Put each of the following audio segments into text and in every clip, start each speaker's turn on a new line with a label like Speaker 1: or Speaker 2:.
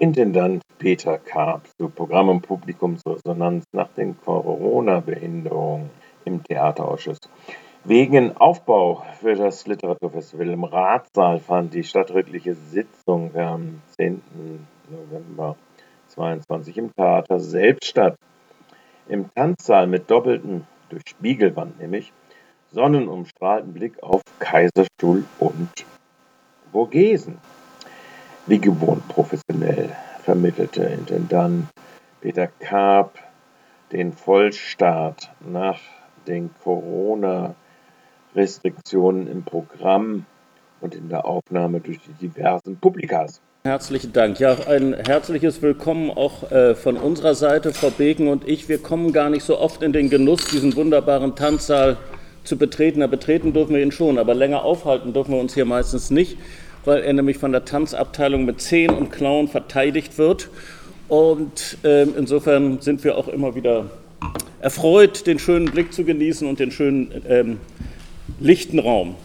Speaker 1: Intendant Peter Karp zu Programm- und Publikumsresonanz nach den Corona-Behinderungen im Theaterausschuss. Wegen Aufbau für das Literaturfestival im Ratsaal fand die stadträtliche Sitzung am 10. November 22 im Theater selbst statt. Im Tanzsaal mit doppeltem, durch Spiegelwand nämlich, sonnenumstrahlten Blick auf Kaiserstuhl und Vogesen. Wie gewohnt professionell vermittelte Intendant Peter Karp den Vollstart nach den Corona-Restriktionen im Programm und in der Aufnahme durch die diversen Publikas.
Speaker 2: Herzlichen Dank. Ja, ein herzliches Willkommen auch äh, von unserer Seite, Frau Beken und ich. Wir kommen gar nicht so oft in den Genuss, diesen wunderbaren Tanzsaal zu betreten. Da betreten dürfen wir ihn schon, aber länger aufhalten dürfen wir uns hier meistens nicht weil er nämlich von der Tanzabteilung mit Zehen und Klauen verteidigt wird. Und äh, insofern sind wir auch immer wieder erfreut, den schönen Blick zu genießen und den schönen ähm, lichten Raum.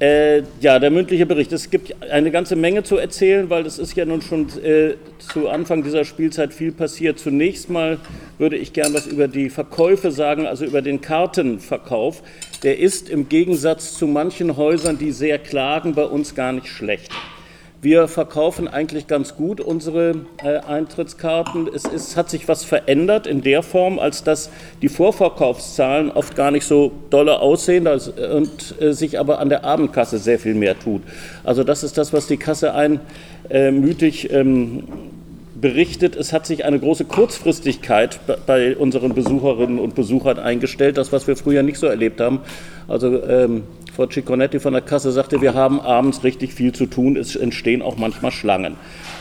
Speaker 2: Äh, ja, der mündliche Bericht. Es gibt eine ganze Menge zu erzählen, weil es ist ja nun schon äh, zu Anfang dieser Spielzeit viel passiert. Zunächst mal würde ich gern was über die Verkäufe sagen, also über den Kartenverkauf. Der ist im Gegensatz zu manchen Häusern, die sehr klagen, bei uns gar nicht schlecht. Wir verkaufen eigentlich ganz gut unsere äh, Eintrittskarten. Es ist, hat sich was verändert in der Form, als dass die Vorverkaufszahlen oft gar nicht so dolle aussehen und äh, sich aber an der Abendkasse sehr viel mehr tut. Also das ist das, was die Kasse einmütig ähm, berichtet, es hat sich eine große Kurzfristigkeit bei unseren Besucherinnen und Besuchern eingestellt, das, was wir früher nicht so erlebt haben. Also ähm, Frau Cicconetti von der Kasse sagte, wir haben abends richtig viel zu tun, es entstehen auch manchmal Schlangen.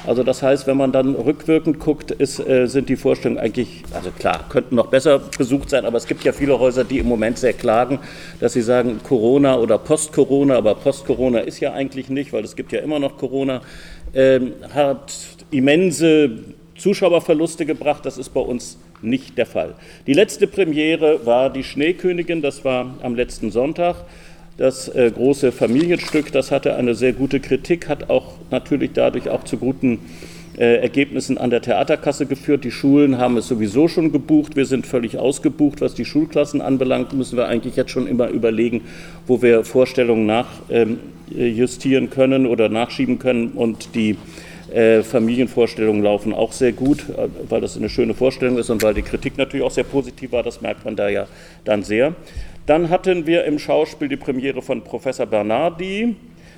Speaker 2: Also das heißt, wenn man dann rückwirkend guckt, ist, äh, sind die Vorstellungen eigentlich, also klar, könnten noch besser besucht sein, aber es gibt ja viele Häuser, die im Moment sehr klagen, dass sie sagen Corona oder Post-Corona, aber Post-Corona ist ja eigentlich nicht, weil es gibt ja immer noch Corona, äh, hat immense Zuschauerverluste gebracht. Das ist bei uns nicht der Fall. Die letzte Premiere war die Schneekönigin, das war am letzten Sonntag. Das äh, große Familienstück, das hatte eine sehr gute Kritik, hat auch natürlich dadurch auch zu guten äh, Ergebnissen an der Theaterkasse geführt. Die Schulen haben es sowieso schon gebucht. Wir sind völlig ausgebucht. Was die Schulklassen anbelangt, müssen wir eigentlich jetzt schon immer überlegen, wo wir Vorstellungen nachjustieren ähm, können oder nachschieben können und die äh, Familienvorstellungen laufen auch sehr gut, äh, weil das eine schöne Vorstellung ist und weil die Kritik natürlich auch sehr positiv war. Das merkt man da ja dann sehr. Dann hatten wir im Schauspiel die Premiere von Professor Bernardi.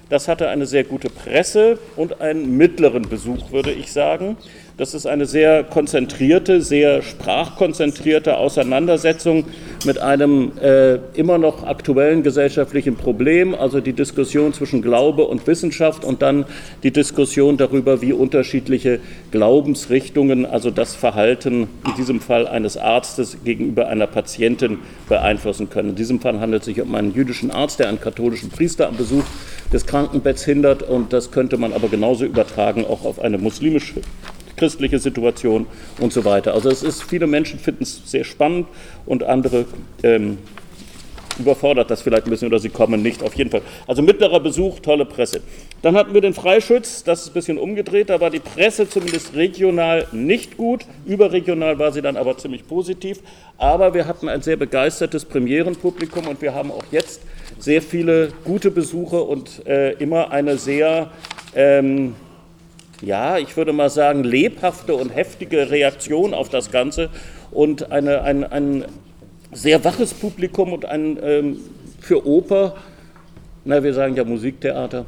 Speaker 2: Das hatte eine sehr gute Presse und einen mittleren Besuch, würde ich sagen. Das ist eine sehr konzentrierte, sehr sprachkonzentrierte Auseinandersetzung mit einem äh, immer noch aktuellen gesellschaftlichen Problem, also die Diskussion zwischen Glaube und Wissenschaft und dann die Diskussion darüber, wie unterschiedliche Glaubensrichtungen, also das Verhalten in diesem Fall eines Arztes gegenüber einer Patientin beeinflussen können. In diesem Fall handelt es sich um einen jüdischen Arzt, der einen katholischen Priester am Besuch des Krankenbetts hindert und das könnte man aber genauso übertragen auch auf eine muslimische christliche Situation und so weiter. Also es ist, viele Menschen finden es sehr spannend und andere ähm, überfordert das vielleicht ein bisschen oder sie kommen nicht. Auf jeden Fall. Also mittlerer Besuch, tolle Presse. Dann hatten wir den Freischütz, das ist ein bisschen umgedreht, da war die Presse zumindest regional nicht gut. Überregional war sie dann aber ziemlich positiv. Aber wir hatten ein sehr begeistertes Premierenpublikum und wir haben auch jetzt sehr viele gute Besuche und äh, immer eine sehr ähm, ja, ich würde mal sagen, lebhafte und heftige Reaktion auf das Ganze und eine, ein, ein sehr waches Publikum und ein ähm, für Oper, na, wir sagen ja Musiktheater,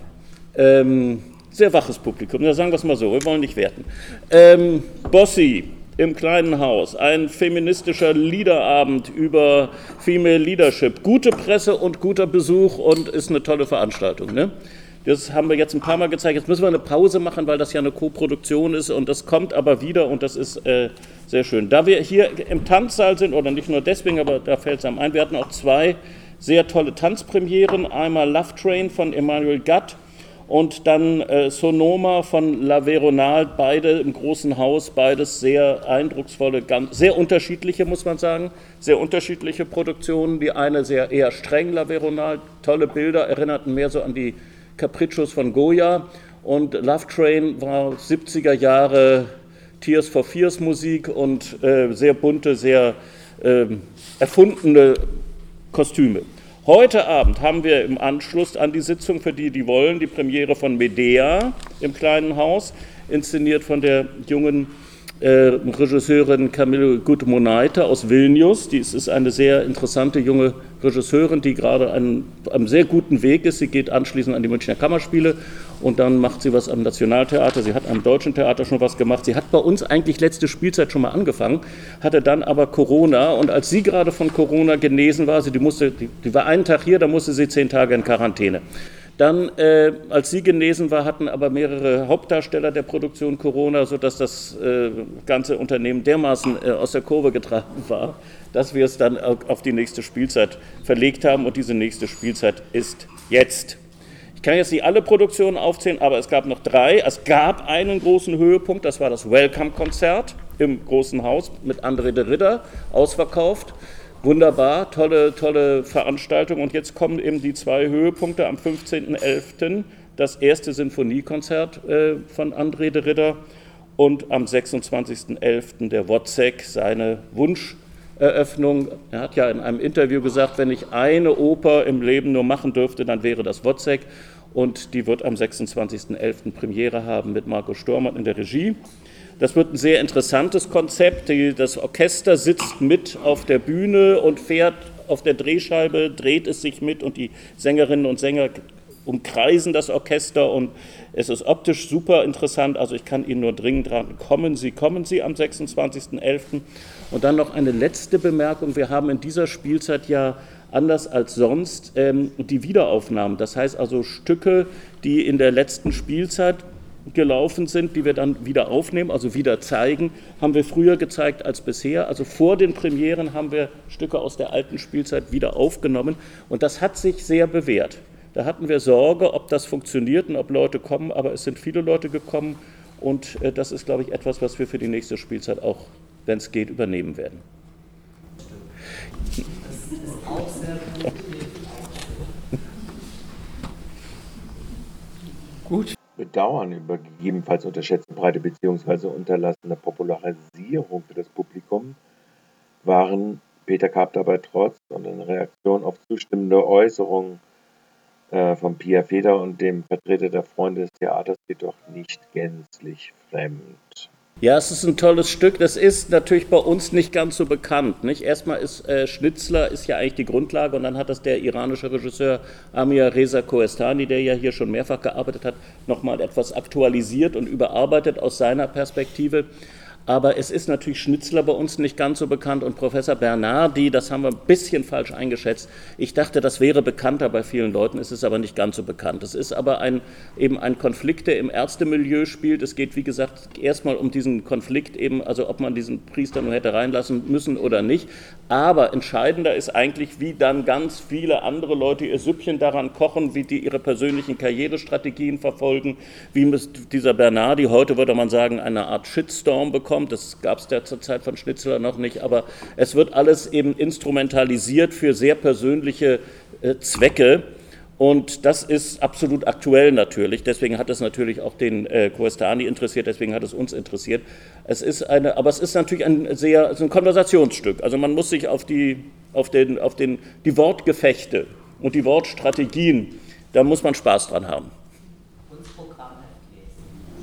Speaker 2: ähm, sehr waches Publikum. Ja, sagen wir es mal so, wir wollen nicht werten. Ähm, Bossi im kleinen Haus, ein feministischer Liederabend über Female Leadership, gute Presse und guter Besuch und ist eine tolle Veranstaltung. Ne? Das haben wir jetzt ein paar Mal gezeigt. Jetzt müssen wir eine Pause machen, weil das ja eine Co-Produktion ist und das kommt aber wieder und das ist äh, sehr schön. Da wir hier im Tanzsaal sind, oder nicht nur deswegen, aber da fällt es einem ein, wir hatten auch zwei sehr tolle Tanzpremieren. Einmal Love Train von Emmanuel Gatt und dann äh, Sonoma von La Veronal, beide im großen Haus, beides sehr eindrucksvolle, ganz, sehr unterschiedliche, muss man sagen, sehr unterschiedliche Produktionen. Die eine sehr eher streng La Veronal, tolle Bilder, erinnerten mehr so an die Capriccios von Goya Und Love Train war 70er Jahre Tears for Fears Musik und äh, sehr bunte, sehr äh, erfundene Kostüme. Heute Abend haben wir im Anschluss an die Sitzung, für die, die wollen, die Premiere von Medea im kleinen Haus, inszeniert von der jungen äh, Regisseurin Camille Gutmonaite aus Vilnius. Die ist eine sehr interessante junge Regisseurin, die gerade einen, einem sehr guten Weg ist. Sie geht anschließend an die Münchner Kammerspiele und dann macht sie was am Nationaltheater. Sie hat am Deutschen Theater schon was gemacht. Sie hat bei uns eigentlich letzte Spielzeit schon mal angefangen, hatte dann aber Corona und als sie gerade von Corona genesen war, sie die musste, die, die war einen Tag hier, da musste sie zehn Tage in Quarantäne. Dann, äh, als sie genesen war, hatten aber mehrere Hauptdarsteller der Produktion Corona, sodass das äh, ganze Unternehmen dermaßen äh, aus der Kurve getragen war, dass wir es dann auf die nächste Spielzeit verlegt haben. Und diese nächste Spielzeit ist jetzt. Ich kann jetzt nicht alle Produktionen aufzählen, aber es gab noch drei. Es gab einen großen Höhepunkt, das war das Welcome-Konzert im Großen Haus mit André de Ritter, ausverkauft. Wunderbar, tolle, tolle Veranstaltung. Und jetzt kommen eben die zwei Höhepunkte am 15.11. Das erste Sinfoniekonzert äh, von André de Ritter und am 26.11. der Wozzeck, seine Wunscheröffnung. Er hat ja in einem Interview gesagt, wenn ich eine Oper im Leben nur machen dürfte, dann wäre das Wozzeck. Und die wird am 26.11. Premiere haben mit Marco Stormann in der Regie. Das wird ein sehr interessantes Konzept. Das Orchester sitzt mit auf der Bühne und fährt auf der Drehscheibe, dreht es sich mit und die Sängerinnen und Sänger umkreisen das Orchester und es ist optisch super interessant. Also ich kann Ihnen nur dringend raten, kommen Sie, kommen Sie am 26.11. Und dann noch eine letzte Bemerkung. Wir haben in dieser Spielzeit ja anders als sonst ähm, die Wiederaufnahmen. Das heißt also Stücke, die in der letzten Spielzeit gelaufen sind, die wir dann wieder aufnehmen, also wieder zeigen, haben wir früher gezeigt als bisher. Also vor den Premieren haben wir Stücke aus der alten Spielzeit wieder aufgenommen und das hat sich sehr bewährt. Da hatten wir Sorge, ob das funktioniert und ob Leute kommen, aber es sind viele Leute gekommen und äh, das ist, glaube ich, etwas, was wir für die nächste Spielzeit auch, wenn es geht, übernehmen werden. Das ist auch sehr
Speaker 1: gut bedauern über gegebenenfalls unterschätzte breite bzw. unterlassene Popularisierung für das Publikum waren Peter Karp dabei trotz und in Reaktion auf zustimmende Äußerungen äh, von Pia Feder und dem Vertreter der Freunde des Theaters jedoch nicht gänzlich fremd.
Speaker 2: Ja, es ist ein tolles Stück. Das ist natürlich bei uns nicht ganz so bekannt. Nicht? Erstmal ist äh, Schnitzler ist ja eigentlich die Grundlage und dann hat das der iranische Regisseur Amir Reza Koestani, der ja hier schon mehrfach gearbeitet hat, nochmal etwas aktualisiert und überarbeitet aus seiner Perspektive. Aber es ist natürlich Schnitzler bei uns nicht ganz so bekannt und Professor Bernardi, das haben wir ein bisschen falsch eingeschätzt. Ich dachte, das wäre bekannter bei vielen Leuten, es ist aber nicht ganz so bekannt. Es ist aber ein, eben ein Konflikt, der im Ärztemilieu spielt. Es geht, wie gesagt, erstmal um diesen Konflikt eben, also ob man diesen Priester nur hätte reinlassen müssen oder nicht. Aber entscheidender ist eigentlich, wie dann ganz viele andere Leute ihr Süppchen daran kochen, wie die ihre persönlichen Karrierestrategien verfolgen, wie dieser Bernardi, heute würde man sagen, eine Art Shitstorm bekommt kommt. Das gab es ja zur Zeit von Schnitzler noch nicht, aber es wird alles eben instrumentalisiert für sehr persönliche äh, Zwecke. Und das ist absolut aktuell natürlich. Deswegen hat es natürlich auch den äh, Koestani interessiert, deswegen hat es uns interessiert. Es ist eine, aber es ist natürlich ein sehr ein Konversationsstück. Also man muss sich auf die, auf den, auf den, die Wortgefechte und die Wortstrategien, da muss man Spaß dran haben.